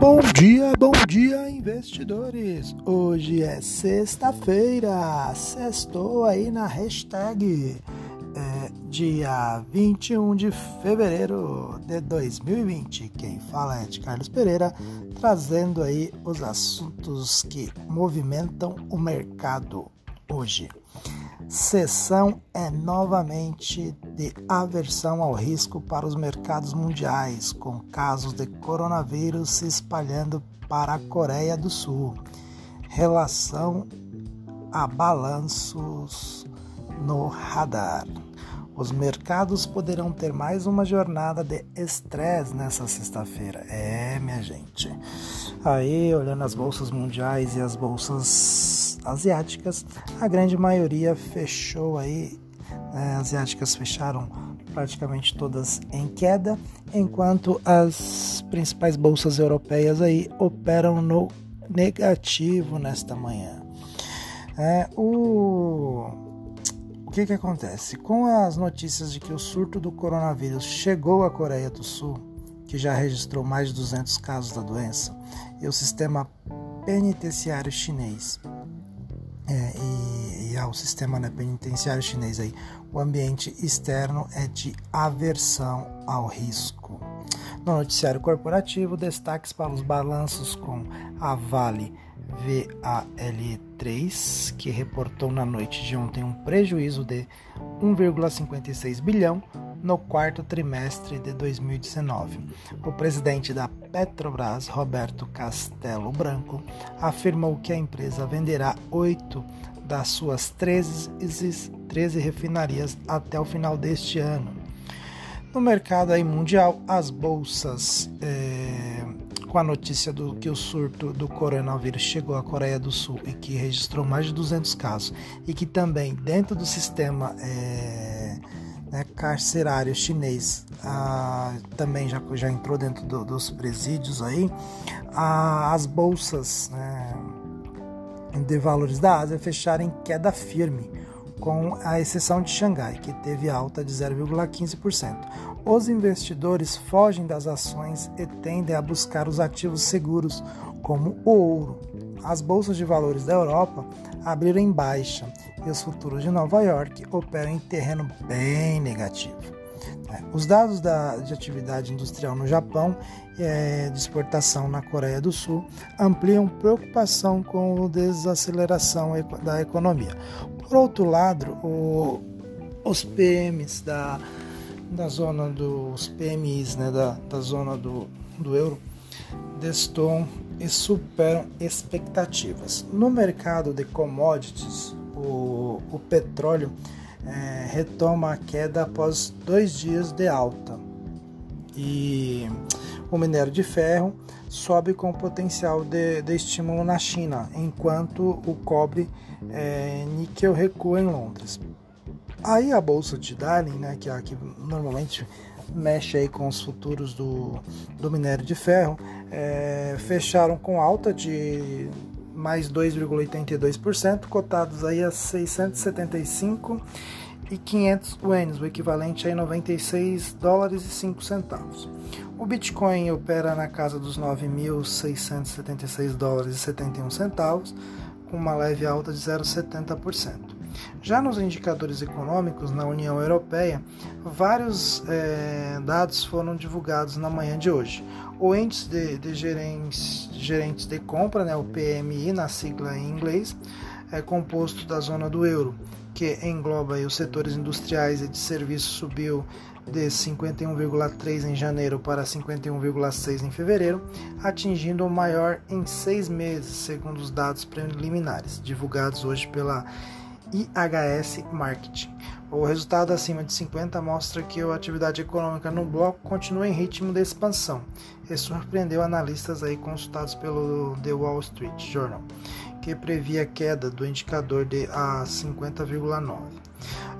Bom dia, bom dia, investidores! Hoje é sexta-feira, sextou aí na hashtag é, dia 21 de fevereiro de 2020. Quem fala é de Carlos Pereira, trazendo aí os assuntos que movimentam o mercado hoje. Sessão é novamente de aversão ao risco para os mercados mundiais, com casos de coronavírus se espalhando para a Coreia do Sul. Relação a balanços no radar. Os mercados poderão ter mais uma jornada de estresse nessa sexta-feira. É, minha gente. Aí, olhando as bolsas mundiais e as bolsas asiáticas, a grande maioria fechou aí. Né, asiáticas fecharam praticamente todas em queda, enquanto as principais bolsas europeias aí operam no negativo nesta manhã. É, o o que, que acontece? Com as notícias de que o surto do coronavírus chegou à Coreia do Sul, que já registrou mais de 200 casos da doença, e o sistema penitenciário chinês é, e, e, ao sistema né, penitenciário chinês aí, o ambiente externo é de aversão ao risco. No noticiário corporativo, destaques para os balanços com a Vale VAL3, que reportou na noite de ontem um prejuízo de 1,56 bilhão no quarto trimestre de 2019. O presidente da Petrobras, Roberto Castelo Branco, afirmou que a empresa venderá oito das suas 13, 13 refinarias até o final deste ano. No mercado mundial, as bolsas é, com a notícia do que o surto do coronavírus chegou à Coreia do Sul e que registrou mais de 200 casos e que também dentro do sistema é, né, carcerário chinês ah, também já, já entrou dentro do, dos presídios aí ah, as bolsas né, de valores da Ásia fecharam em queda firme com a exceção de Xangai, que teve alta de 0,15%. Os investidores fogem das ações e tendem a buscar os ativos seguros, como o ouro. As bolsas de valores da Europa abriram em baixa e os futuros de Nova York operam em terreno bem negativo. É, os dados da, de atividade industrial no Japão e é, de exportação na Coreia do Sul ampliam preocupação com a desaceleração da economia. Por outro lado, o, os PMs da, da zona dos PMIs, né, da, da zona do, do euro, destoam e superam expectativas. No mercado de commodities, o, o petróleo é, retoma a queda após dois dias de alta e o minério de ferro sobe com potencial de, de estímulo na China, enquanto o cobre é, níquel recua em Londres. Aí a bolsa de Darling, né, que é a que normalmente mexe aí com os futuros do, do minério de ferro, é, fecharam com alta de mais 2,82%, cotados aí a 675 e 500 ienes, o equivalente a 96 dólares e 5 centavos. O Bitcoin opera na casa dos 9.676 dólares e 71 centavos, com uma leve alta de 0,70%. Já nos indicadores econômicos na União Europeia, vários é, dados foram divulgados na manhã de hoje. O índice de, de gerentes, gerentes de compra, né, o PMI na sigla em inglês, é composto da zona do euro, que engloba os setores industriais e de serviços, subiu de 51,3 em janeiro para 51,6 em fevereiro, atingindo o maior em seis meses, segundo os dados preliminares divulgados hoje pela IHS Marketing. O resultado acima de 50 mostra que a atividade econômica no bloco continua em ritmo de expansão e surpreendeu analistas aí consultados pelo The Wall Street Journal, que previa queda do indicador de a 50,9.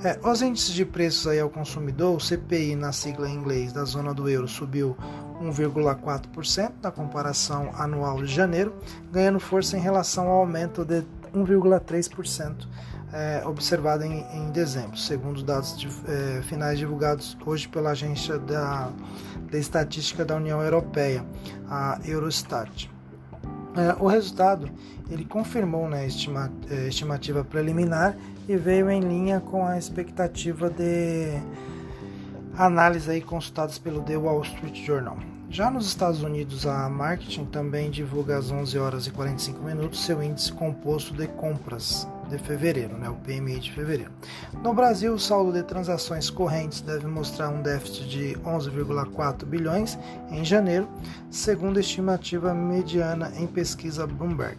É, os índices de preços aí ao consumidor, o CPI na sigla em inglês da zona do euro subiu 1,4% na comparação anual de janeiro, ganhando força em relação ao aumento de 1,3% é, observada em, em, dezembro, segundo dados de, é, finais divulgados hoje pela agência da, da Estatística da União Europeia, a Eurostat. É, o resultado ele confirmou né, estima, é, estimativa preliminar e veio em linha com a expectativa de análise aí consultadas pelo The Wall Street Journal. Já nos Estados Unidos, a Marketing também divulga às 11 horas e 45 minutos seu índice composto de compras de fevereiro, né, o PMI de fevereiro. No Brasil, o saldo de transações correntes deve mostrar um déficit de 11,4 bilhões em janeiro, segundo a estimativa mediana em pesquisa Bloomberg,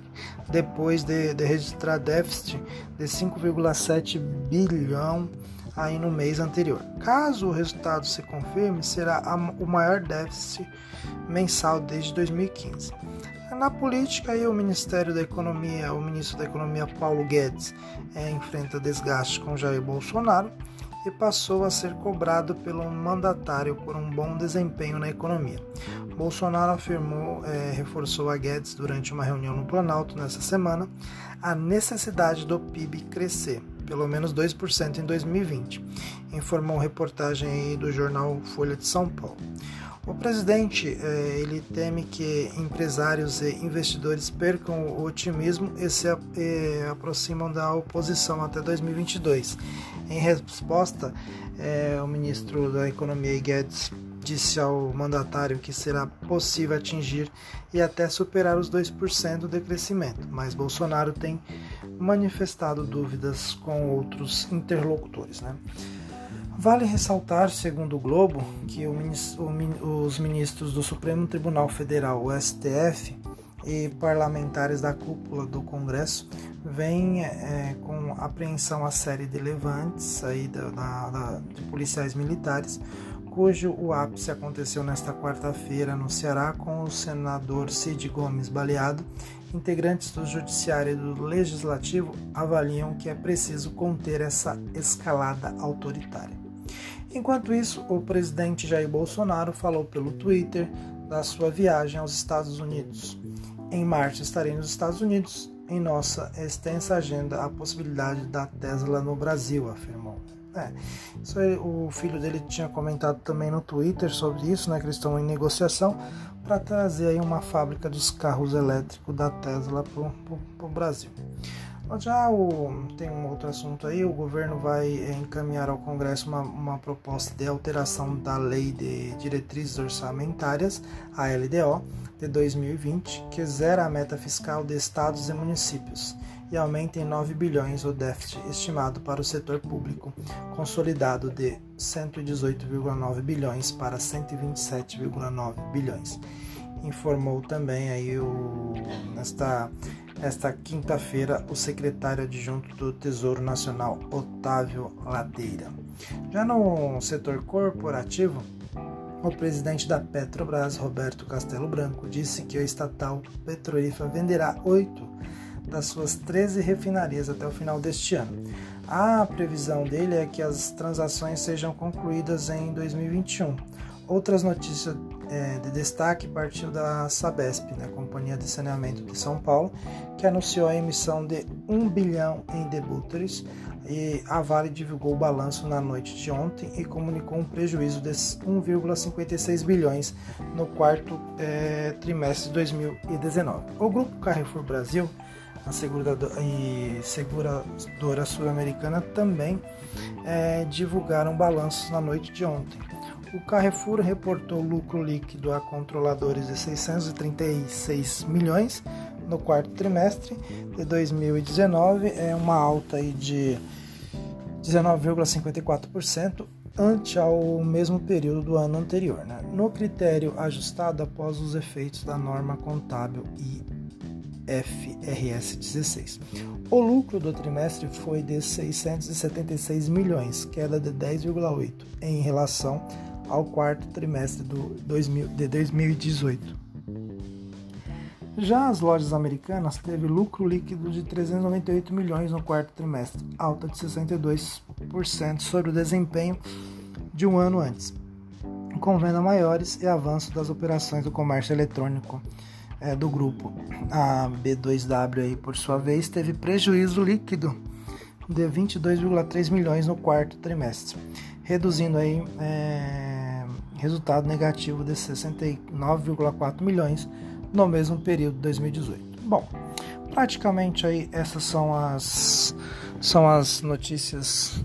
depois de, de registrar déficit de 5,7 bilhão aí no mês anterior. Caso o resultado se confirme, será o maior déficit mensal desde 2015. Na política, aí, o Ministério da Economia, o ministro da Economia Paulo Guedes, é, enfrenta desgaste com Jair Bolsonaro e passou a ser cobrado pelo mandatário por um bom desempenho na economia. Bolsonaro afirmou, é, reforçou a Guedes durante uma reunião no Planalto nessa semana, a necessidade do PIB crescer pelo menos 2% em 2020, informou reportagem do jornal Folha de São Paulo. O presidente eh, ele teme que empresários e investidores percam o otimismo e se aproximam da oposição até 2022. Em resposta, eh, o ministro da Economia Guedes disse ao mandatário que será possível atingir e até superar os 2% de crescimento, mas Bolsonaro tem manifestado dúvidas com outros interlocutores. Né? Vale ressaltar, segundo o Globo, que os ministros do Supremo Tribunal Federal, o STF, e parlamentares da cúpula do Congresso vêm é, com apreensão a série de levantes aí da, da, da, de policiais militares cujo o ápice aconteceu nesta quarta-feira no Ceará com o senador Cid Gomes baleado. Integrantes do Judiciário e do Legislativo avaliam que é preciso conter essa escalada autoritária. Enquanto isso, o presidente Jair Bolsonaro falou pelo Twitter da sua viagem aos Estados Unidos. Em março estarei nos Estados Unidos. Em nossa extensa agenda, a possibilidade da Tesla no Brasil, afirmou. É, aí, o filho dele tinha comentado também no Twitter sobre isso, né, que eles estão em negociação para trazer aí uma fábrica dos carros elétricos da Tesla para o Brasil. Já o, tem um outro assunto aí, o governo vai encaminhar ao Congresso uma, uma proposta de alteração da Lei de Diretrizes Orçamentárias, a LDO, de 2020, que zera a meta fiscal de estados e municípios e aumenta em 9 bilhões o déficit estimado para o setor público, consolidado de 118,9 bilhões para 127,9 bilhões. Informou também aí o, nesta, nesta quinta-feira o secretário adjunto do Tesouro Nacional, Otávio Ladeira. Já no setor corporativo, o presidente da Petrobras, Roberto Castelo Branco, disse que a estatal petrolífera venderá oito das suas 13 refinarias até o final deste ano. A previsão dele é que as transações sejam concluídas em 2021. Outras notícias é, de destaque partiu da Sabesp, né, Companhia de Saneamento de São Paulo, que anunciou a emissão de 1 bilhão em debêntures e a Vale divulgou o balanço na noite de ontem e comunicou um prejuízo de 1,56 bilhões no quarto é, trimestre de 2019. O grupo Carrefour Brasil a seguradora, seguradora sul-americana também é, divulgaram balanços na noite de ontem. O Carrefour reportou lucro líquido a controladores de 636 milhões no quarto trimestre de 2019, é uma alta aí de 19,54% ante ao mesmo período do ano anterior, né? no critério ajustado após os efeitos da norma contábil e FRS 16. O lucro do trimestre foi de 676 milhões, queda de 10,8 em relação ao quarto trimestre do 2000, de 2018. Já as lojas americanas teve lucro líquido de 398 milhões no quarto trimestre, alta de 62% sobre o desempenho de um ano antes, com vendas maiores e avanço das operações do comércio eletrônico é, do grupo. A B2W, aí, por sua vez, teve prejuízo líquido de 22,3 milhões no quarto trimestre, reduzindo aí é, resultado negativo de 69,4 milhões no mesmo período de 2018. Bom, praticamente aí essas são as são as notícias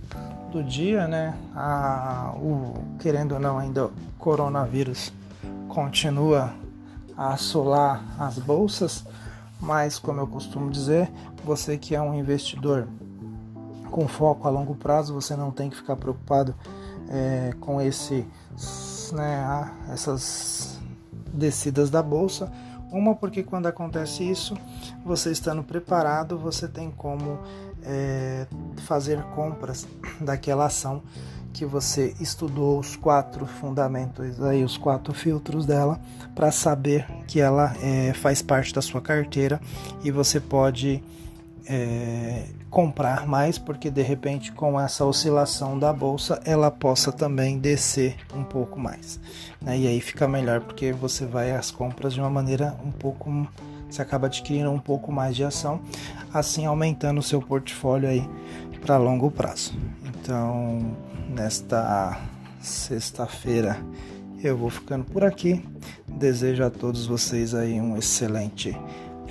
do dia, né? A, o, querendo ou não, ainda o coronavírus continua a assolar as bolsas, mas como eu costumo dizer, você que é um investidor com foco a longo prazo, você não tem que ficar preocupado é, com esse, né, essas descidas da bolsa. Uma porque quando acontece isso, você estando preparado, você tem como é, fazer compras daquela ação que você estudou os quatro fundamentos aí os quatro filtros dela para saber que ela é, faz parte da sua carteira e você pode é, comprar mais porque de repente com essa oscilação da bolsa ela possa também descer um pouco mais né? e aí fica melhor porque você vai às compras de uma maneira um pouco você acaba adquirindo um pouco mais de ação, assim aumentando o seu portfólio aí para longo prazo. Então, nesta sexta-feira eu vou ficando por aqui. Desejo a todos vocês aí um excelente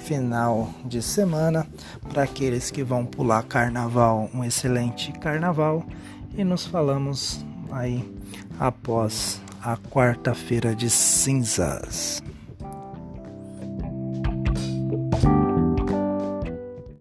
final de semana. Para aqueles que vão pular carnaval, um excelente carnaval. E nos falamos aí após a quarta-feira de cinzas.